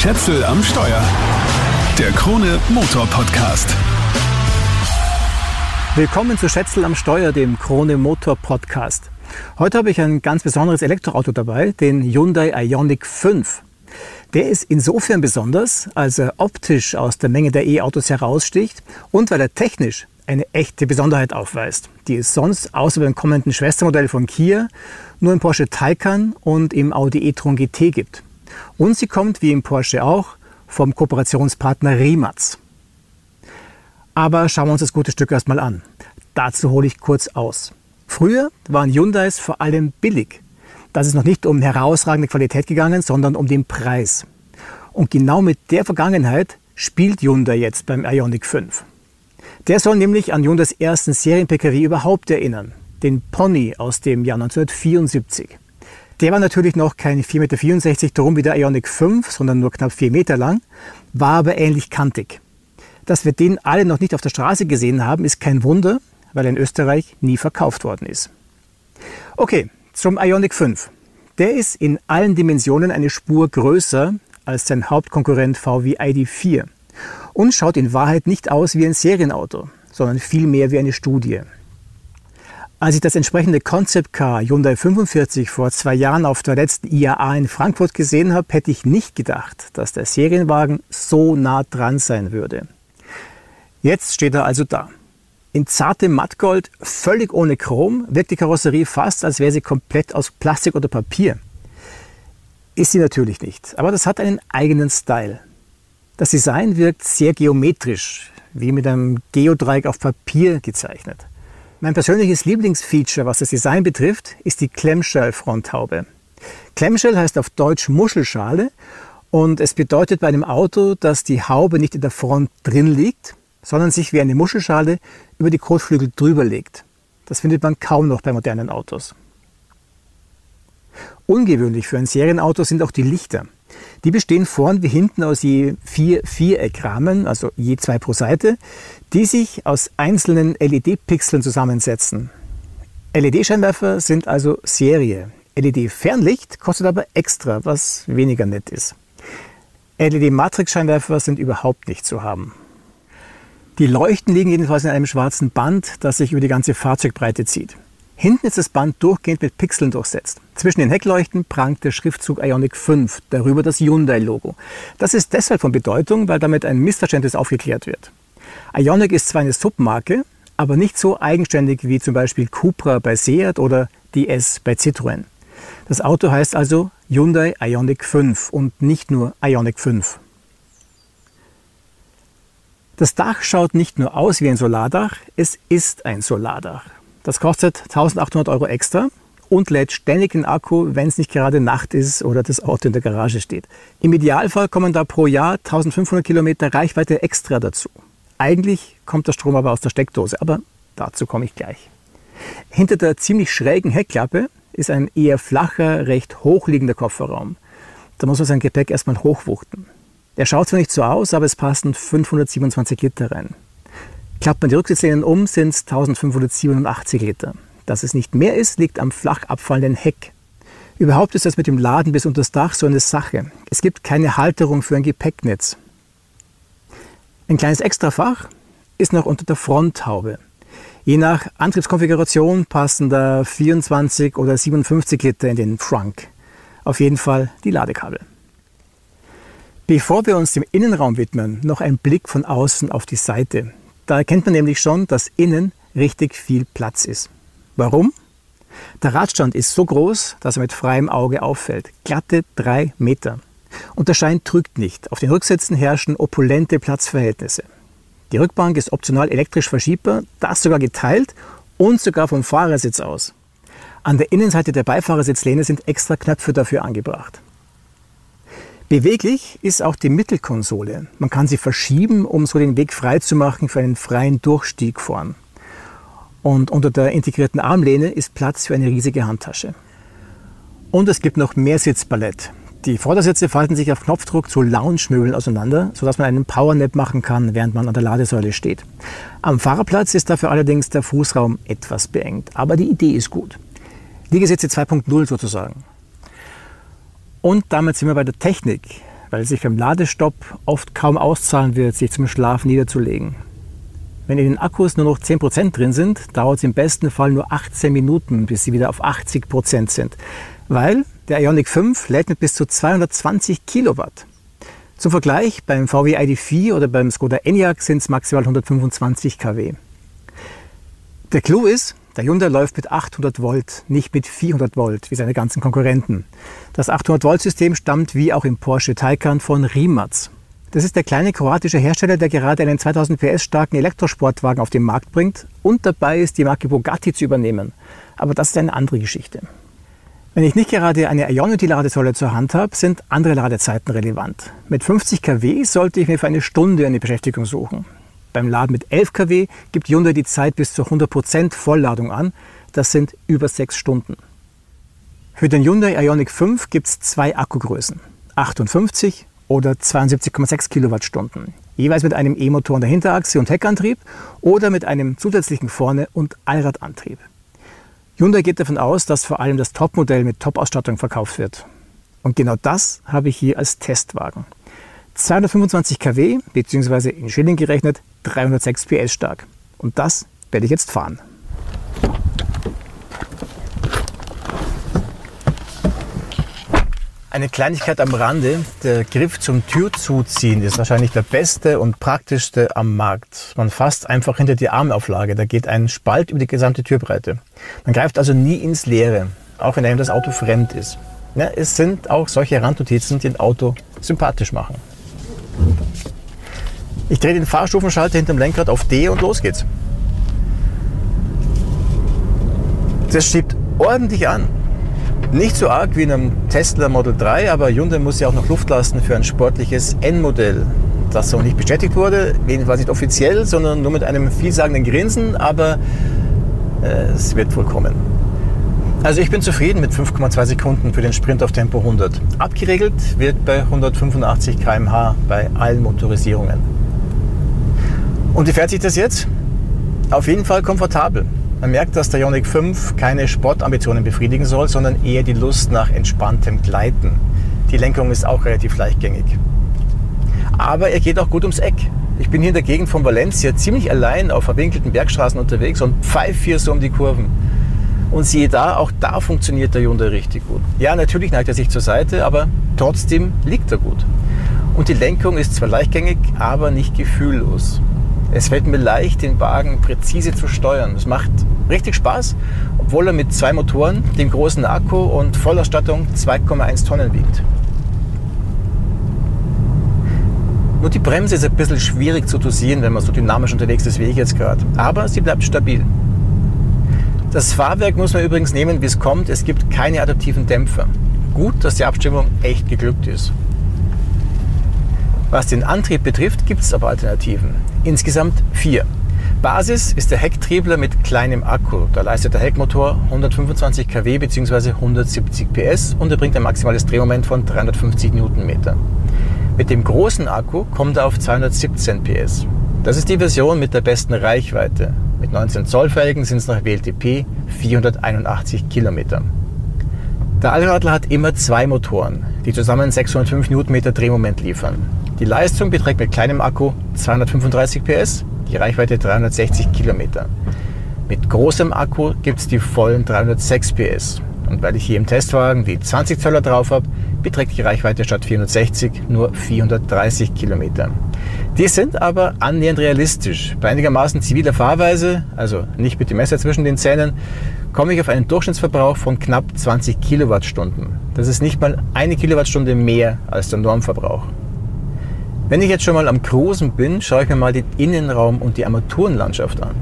Schätzel am Steuer. Der Krone Motor Podcast. Willkommen zu Schätzel am Steuer, dem Krone Motor Podcast. Heute habe ich ein ganz besonderes Elektroauto dabei, den Hyundai Ioniq 5. Der ist insofern besonders, als er optisch aus der Menge der E-Autos heraussticht und weil er technisch eine echte Besonderheit aufweist, die es sonst außer beim kommenden Schwestermodell von Kia nur im Porsche Taycan und im Audi e-tron GT gibt. Und sie kommt, wie im Porsche auch, vom Kooperationspartner Rimac. Aber schauen wir uns das gute Stück erstmal an. Dazu hole ich kurz aus. Früher waren Hyundais vor allem billig. Das ist noch nicht um herausragende Qualität gegangen, sondern um den Preis. Und genau mit der Vergangenheit spielt Hyundai jetzt beim Ioniq 5. Der soll nämlich an Hyundais ersten Serien-Pkw überhaupt erinnern, den Pony aus dem Jahr 1974. Der war natürlich noch keine 4,64 Meter drum wie der Ioniq 5, sondern nur knapp 4 Meter lang, war aber ähnlich kantig. Dass wir den alle noch nicht auf der Straße gesehen haben, ist kein Wunder, weil er in Österreich nie verkauft worden ist. Okay, zum Ioniq 5. Der ist in allen Dimensionen eine Spur größer als sein Hauptkonkurrent VW ID4 und schaut in Wahrheit nicht aus wie ein Serienauto, sondern vielmehr wie eine Studie. Als ich das entsprechende Concept Car Hyundai 45 vor zwei Jahren auf der letzten IAA in Frankfurt gesehen habe, hätte ich nicht gedacht, dass der Serienwagen so nah dran sein würde. Jetzt steht er also da. In zartem Mattgold, völlig ohne Chrom, wirkt die Karosserie fast, als wäre sie komplett aus Plastik oder Papier. Ist sie natürlich nicht, aber das hat einen eigenen Style. Das Design wirkt sehr geometrisch, wie mit einem Geodreieck auf Papier gezeichnet. Mein persönliches Lieblingsfeature, was das Design betrifft, ist die Clamshell-Fronthaube. Clamshell heißt auf Deutsch Muschelschale und es bedeutet bei einem Auto, dass die Haube nicht in der Front drin liegt, sondern sich wie eine Muschelschale über die Kotflügel drüber legt. Das findet man kaum noch bei modernen Autos. Ungewöhnlich für ein Serienauto sind auch die Lichter. Die bestehen vorn wie hinten aus je vier Viereckrahmen, also je zwei pro Seite, die sich aus einzelnen LED-Pixeln zusammensetzen. LED-Scheinwerfer sind also Serie. LED-Fernlicht kostet aber extra, was weniger nett ist. LED-Matrix-Scheinwerfer sind überhaupt nicht zu haben. Die Leuchten liegen jedenfalls in einem schwarzen Band, das sich über die ganze Fahrzeugbreite zieht. Hinten ist das Band durchgehend mit Pixeln durchsetzt. Zwischen den Heckleuchten prangt der Schriftzug Ionic 5, darüber das Hyundai-Logo. Das ist deshalb von Bedeutung, weil damit ein Missverständnis aufgeklärt wird. Ionic ist zwar eine Submarke, aber nicht so eigenständig wie zum Beispiel Cupra bei Seat oder DS bei Citroën. Das Auto heißt also Hyundai Ionic 5 und nicht nur Ionic 5. Das Dach schaut nicht nur aus wie ein Solardach, es ist ein Solardach. Das kostet 1800 Euro extra und lädt ständig den Akku, wenn es nicht gerade Nacht ist oder das Auto in der Garage steht. Im Idealfall kommen da pro Jahr 1500 Kilometer Reichweite extra dazu. Eigentlich kommt der Strom aber aus der Steckdose, aber dazu komme ich gleich. Hinter der ziemlich schrägen Heckklappe ist ein eher flacher, recht hochliegender Kofferraum. Da muss man sein Gepäck erstmal hochwuchten. Der schaut zwar nicht so aus, aber es passen 527 Liter rein. Klappt man die Rücksitzlehnen um, sind es 1587 Liter. Dass es nicht mehr ist, liegt am flach abfallenden Heck. Überhaupt ist das mit dem Laden bis unter das Dach so eine Sache. Es gibt keine Halterung für ein Gepäcknetz. Ein kleines Extrafach ist noch unter der Fronthaube. Je nach Antriebskonfiguration passen da 24 oder 57 Liter in den Trunk. Auf jeden Fall die Ladekabel. Bevor wir uns dem Innenraum widmen, noch ein Blick von außen auf die Seite. Da erkennt man nämlich schon, dass innen richtig viel Platz ist. Warum? Der Radstand ist so groß, dass er mit freiem Auge auffällt. Glatte drei Meter. Und der Schein trügt nicht. Auf den Rücksätzen herrschen opulente Platzverhältnisse. Die Rückbank ist optional elektrisch verschiebbar, das sogar geteilt und sogar vom Fahrersitz aus. An der Innenseite der Beifahrersitzlehne sind extra Knöpfe dafür angebracht. Beweglich ist auch die Mittelkonsole. Man kann sie verschieben, um so den Weg frei zu machen für einen freien Durchstieg vorn. Und unter der integrierten Armlehne ist Platz für eine riesige Handtasche. Und es gibt noch mehr Sitzballett. Die Vordersitze falten sich auf Knopfdruck zu Lounge-Möbeln auseinander, sodass man einen Powernap machen kann, während man an der Ladesäule steht. Am Fahrerplatz ist dafür allerdings der Fußraum etwas beengt, aber die Idee ist gut. Liegesitze 2.0 sozusagen. Und damit sind wir bei der Technik. weil es sich beim Ladestopp oft kaum auszahlen wird, sich zum Schlaf niederzulegen. Wenn in den Akkus nur noch 10% drin sind, dauert es im besten Fall nur 18 Minuten, bis sie wieder auf 80% sind. Weil der Ioniq 5 lädt mit bis zu 220 Kilowatt. Zum Vergleich, beim VW ID4 oder beim Skoda Enyaq sind es maximal 125 kW. Der Clou ist, der Hyundai läuft mit 800 Volt, nicht mit 400 Volt wie seine ganzen Konkurrenten. Das 800 Volt System stammt wie auch im Porsche Taycan von Rimac. Das ist der kleine kroatische Hersteller, der gerade einen 2000 PS starken Elektrosportwagen auf den Markt bringt und dabei ist, die Marke Bugatti zu übernehmen. Aber das ist eine andere Geschichte. Wenn ich nicht gerade eine Ionity-Ladesäule zur Hand habe, sind andere Ladezeiten relevant. Mit 50 kW sollte ich mir für eine Stunde eine Beschäftigung suchen. Beim Laden mit 11 kW gibt Hyundai die Zeit bis zu 100% Vollladung an. Das sind über 6 Stunden. Für den Hyundai Ioniq 5 gibt es zwei Akkugrößen. 58 oder 72,6 Kilowattstunden. Jeweils mit einem E-Motor an der Hinterachse und Heckantrieb oder mit einem zusätzlichen Vorne- und Allradantrieb. Hyundai geht davon aus, dass vor allem das Topmodell mit Top-Ausstattung verkauft wird. Und genau das habe ich hier als Testwagen. 225 kW bzw. in Schilling gerechnet 306 PS stark. Und das werde ich jetzt fahren. Eine Kleinigkeit am Rande, der Griff zum Türzuziehen ist wahrscheinlich der beste und praktischste am Markt. Man fasst einfach hinter die Armauflage, da geht ein Spalt über die gesamte Türbreite. Man greift also nie ins Leere, auch wenn einem das Auto fremd ist. Ja, es sind auch solche Randnotizen, die ein Auto sympathisch machen. Ich drehe den Fahrstufenschalter hinterm Lenkrad auf D und los geht's. Das schiebt ordentlich an. Nicht so arg wie in einem Tesla Model 3, aber Hyundai muss ja auch noch Luft lassen für ein sportliches N-Modell, das so nicht bestätigt wurde, jedenfalls nicht offiziell, sondern nur mit einem vielsagenden Grinsen, aber äh, es wird wohl kommen. Also ich bin zufrieden mit 5,2 Sekunden für den Sprint auf Tempo 100. Abgeregelt wird bei 185 km/h bei allen Motorisierungen. Und wie fährt sich das jetzt? Auf jeden Fall komfortabel. Man merkt, dass der Ioniq 5 keine Sportambitionen befriedigen soll, sondern eher die Lust nach entspanntem Gleiten. Die Lenkung ist auch relativ leichtgängig. Aber er geht auch gut ums Eck. Ich bin hier in der Gegend von Valencia ziemlich allein auf verwinkelten Bergstraßen unterwegs und pfeife hier so um die Kurven. Und siehe da, auch da funktioniert der Hyundai richtig gut. Ja, natürlich neigt er sich zur Seite, aber trotzdem liegt er gut. Und die Lenkung ist zwar leichtgängig, aber nicht gefühllos. Es fällt mir leicht, den Wagen präzise zu steuern. Es macht richtig Spaß, obwohl er mit zwei Motoren, dem großen Akku und Vollausstattung 2,1 Tonnen wiegt. Nur die Bremse ist ein bisschen schwierig zu dosieren, wenn man so dynamisch unterwegs ist wie ich jetzt gerade. Aber sie bleibt stabil. Das Fahrwerk muss man übrigens nehmen, wie es kommt. Es gibt keine adaptiven Dämpfer. Gut, dass die Abstimmung echt geglückt ist. Was den Antrieb betrifft, gibt es aber Alternativen. Insgesamt vier. Basis ist der Hecktriebler mit kleinem Akku. Da leistet der Heckmotor 125 kW bzw. 170 PS und er bringt ein maximales Drehmoment von 350 Newtonmeter. Mit dem großen Akku kommt er auf 217 PS. Das ist die Version mit der besten Reichweite. Mit 19 Zoll Felgen sind es nach WLTP 481 Kilometer. Der Allradler hat immer zwei Motoren, die zusammen 605 Newtonmeter Drehmoment liefern. Die Leistung beträgt mit kleinem Akku 235 PS, die Reichweite 360 Kilometer. Mit großem Akku gibt es die vollen 306 PS. Und weil ich hier im Testwagen die 20 Zöller drauf habe, beträgt die Reichweite statt 460 nur 430 Kilometer. Die sind aber annähernd realistisch. Bei einigermaßen ziviler Fahrweise, also nicht mit dem Messer zwischen den Zähnen, komme ich auf einen Durchschnittsverbrauch von knapp 20 Kilowattstunden. Das ist nicht mal eine Kilowattstunde mehr als der Normverbrauch. Wenn ich jetzt schon mal am Cruisen bin, schaue ich mir mal den Innenraum und die Armaturenlandschaft an.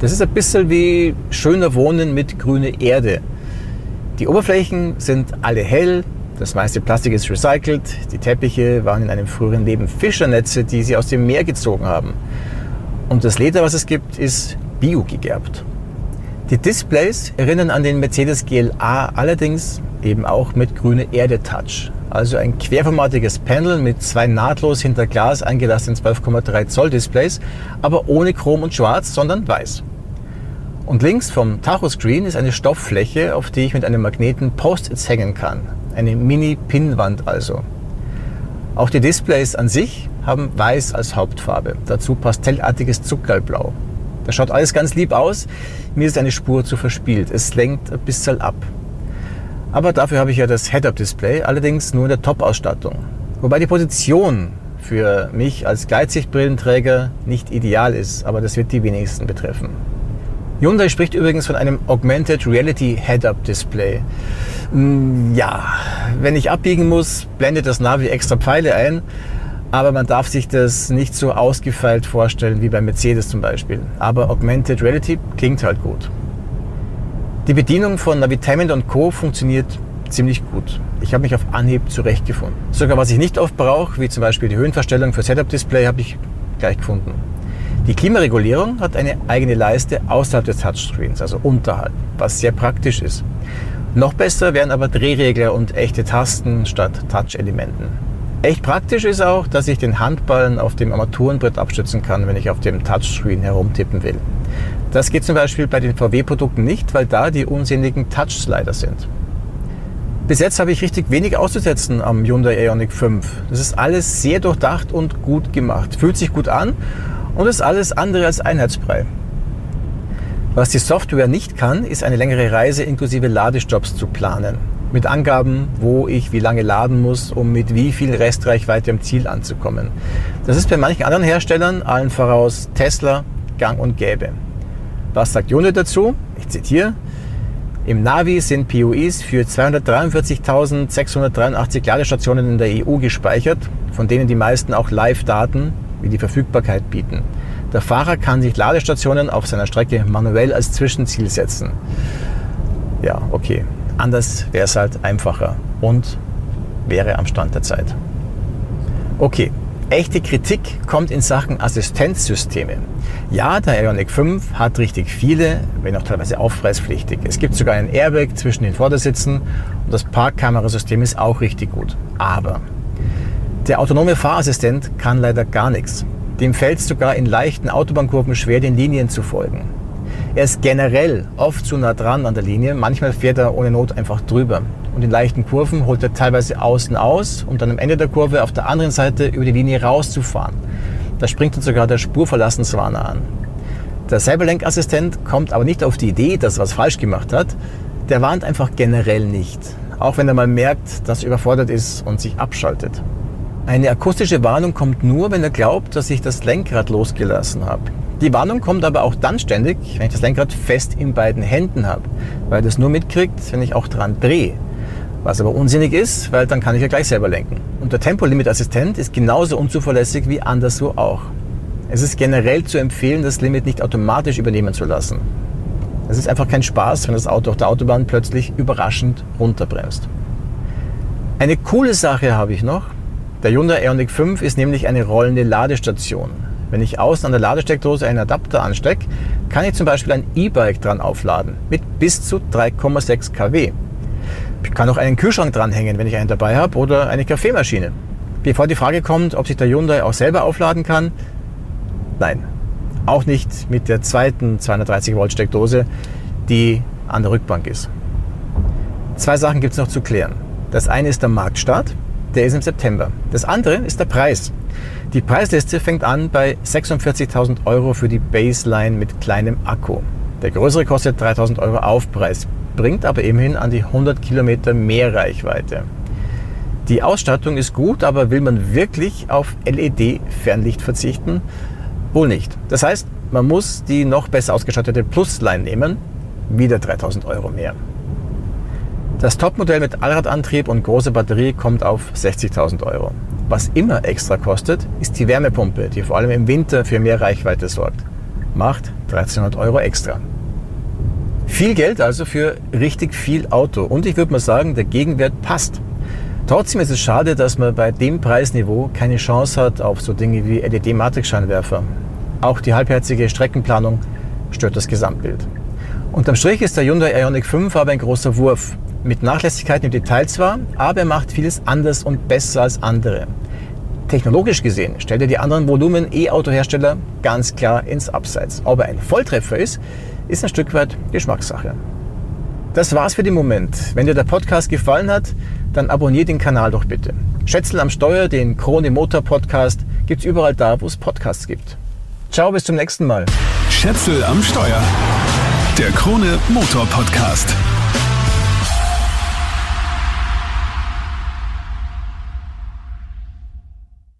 Das ist ein bisschen wie schöner Wohnen mit grüner Erde. Die Oberflächen sind alle hell, das meiste Plastik ist recycelt, die Teppiche waren in einem früheren Leben Fischernetze, die sie aus dem Meer gezogen haben. Und das Leder, was es gibt, ist bio gegerbt. Die Displays erinnern an den Mercedes GLA, allerdings eben auch mit grüne Erde Touch. Also ein querformatiges Panel mit zwei nahtlos hinter Glas eingelassenen 12,3 Zoll Displays, aber ohne Chrom und Schwarz, sondern weiß. Und links vom Tachoscreen ist eine Stofffläche, auf die ich mit einem Magneten Post-its hängen kann. Eine Mini-Pinnwand also. Auch die Displays an sich haben weiß als Hauptfarbe, dazu pastellartiges Zuckerlblau. Das schaut alles ganz lieb aus, mir ist eine Spur zu verspielt, es lenkt ein bisschen ab. Aber dafür habe ich ja das Head-Up-Display, allerdings nur in der Top-Ausstattung. Wobei die Position für mich als Gleitsichtbrillenträger nicht ideal ist, aber das wird die wenigsten betreffen. Hyundai spricht übrigens von einem Augmented Reality Head-Up Display. Mm, ja, wenn ich abbiegen muss, blendet das Navi extra Pfeile ein, aber man darf sich das nicht so ausgefeilt vorstellen wie bei Mercedes zum Beispiel. Aber Augmented Reality klingt halt gut. Die Bedienung von Navitainment und Co. funktioniert ziemlich gut. Ich habe mich auf Anhieb zurechtgefunden. Sogar was ich nicht oft brauche, wie zum Beispiel die Höhenverstellung für Setup-Display, habe ich gleich gefunden. Die Klimaregulierung hat eine eigene Leiste außerhalb des Touchscreens, also unterhalb, was sehr praktisch ist. Noch besser wären aber Drehregler und echte Tasten statt Touch-Elementen. Echt praktisch ist auch, dass ich den Handballen auf dem Armaturenbrett abstützen kann, wenn ich auf dem Touchscreen herumtippen will. Das geht zum Beispiel bei den VW-Produkten nicht, weil da die unsinnigen Touch-Slider sind. Bis jetzt habe ich richtig wenig auszusetzen am Hyundai Ioniq 5. Das ist alles sehr durchdacht und gut gemacht. Fühlt sich gut an und ist alles andere als Einheitsbrei. Was die Software nicht kann, ist eine längere Reise inklusive Ladestops zu planen. Mit Angaben, wo ich wie lange laden muss, um mit wie viel Restreichweite am Ziel anzukommen. Das ist bei manchen anderen Herstellern, allen voraus Tesla, gang und gäbe. Was sagt Hyundai dazu? Ich zitiere. Im Navi sind POIs für 243.683 Ladestationen in der EU gespeichert, von denen die meisten auch Live-Daten wie die Verfügbarkeit bieten. Der Fahrer kann sich Ladestationen auf seiner Strecke manuell als Zwischenziel setzen. Ja, okay. Anders wäre es halt einfacher und wäre am Stand der Zeit. Okay, Echte Kritik kommt in Sachen Assistenzsysteme. Ja, der Ioniq 5 hat richtig viele, wenn auch teilweise aufpreispflichtig. Es gibt sogar ein Airbag zwischen den Vordersitzen und das Parkkamerasystem ist auch richtig gut. Aber der autonome Fahrassistent kann leider gar nichts. Dem fällt es sogar in leichten Autobahnkurven schwer, den Linien zu folgen. Er ist generell oft zu nah dran an der Linie, manchmal fährt er ohne Not einfach drüber und in leichten Kurven holt er teilweise außen aus, um dann am Ende der Kurve auf der anderen Seite über die Linie rauszufahren. Da springt dann sogar der Spurverlassenswarner an. Der Cyberlenkassistent kommt aber nicht auf die Idee, dass er was falsch gemacht hat. Der warnt einfach generell nicht, auch wenn er mal merkt, dass er überfordert ist und sich abschaltet. Eine akustische Warnung kommt nur, wenn er glaubt, dass ich das Lenkrad losgelassen habe. Die Warnung kommt aber auch dann ständig, wenn ich das Lenkrad fest in beiden Händen habe, weil das nur mitkriegt, wenn ich auch dran drehe. Was aber unsinnig ist, weil dann kann ich ja gleich selber lenken. Und der Tempolimit-Assistent ist genauso unzuverlässig wie anderswo auch. Es ist generell zu empfehlen, das Limit nicht automatisch übernehmen zu lassen. Es ist einfach kein Spaß, wenn das Auto auf der Autobahn plötzlich überraschend runterbremst. Eine coole Sache habe ich noch. Der Hyundai Ioniq 5 ist nämlich eine rollende Ladestation. Wenn ich außen an der Ladesteckdose einen Adapter anstecke, kann ich zum Beispiel ein E-Bike dran aufladen mit bis zu 3,6 kW. Ich kann auch einen Kühlschrank dranhängen, wenn ich einen dabei habe, oder eine Kaffeemaschine. Bevor die Frage kommt, ob sich der Hyundai auch selber aufladen kann, nein, auch nicht mit der zweiten 230 Volt Steckdose, die an der Rückbank ist. Zwei Sachen gibt es noch zu klären. Das eine ist der Marktstart, der ist im September. Das andere ist der Preis. Die Preisliste fängt an bei 46.000 Euro für die Baseline mit kleinem Akku. Der größere kostet 3.000 Euro Aufpreis bringt aber immerhin an die 100 Kilometer mehr Reichweite. Die Ausstattung ist gut, aber will man wirklich auf LED-Fernlicht verzichten? Wohl nicht. Das heißt, man muss die noch besser ausgestattete Plus-Line nehmen, wieder 3000 Euro mehr. Das Topmodell mit Allradantrieb und großer Batterie kommt auf 60.000 Euro. Was immer extra kostet, ist die Wärmepumpe, die vor allem im Winter für mehr Reichweite sorgt. Macht 1300 Euro extra. Viel Geld also für richtig viel Auto. Und ich würde mal sagen, der Gegenwert passt. Trotzdem ist es schade, dass man bei dem Preisniveau keine Chance hat auf so Dinge wie LED-Matrixscheinwerfer. Auch die halbherzige Streckenplanung stört das Gesamtbild. Unterm Strich ist der Hyundai Ioniq 5 aber ein großer Wurf. Mit Nachlässigkeiten im Detail zwar, aber er macht vieles anders und besser als andere. Technologisch gesehen stellt er die anderen Volumen-E-Auto-Hersteller ganz klar ins Abseits. Ob er ein Volltreffer ist, ist ein Stück weit Geschmackssache. Das war's für den Moment. Wenn dir der Podcast gefallen hat, dann abonniere den Kanal doch bitte. Schätzel am Steuer, den Krone Motor Podcast, gibt es überall da, wo es Podcasts gibt. Ciao, bis zum nächsten Mal. Schätzel am Steuer. Der Krone Motor Podcast.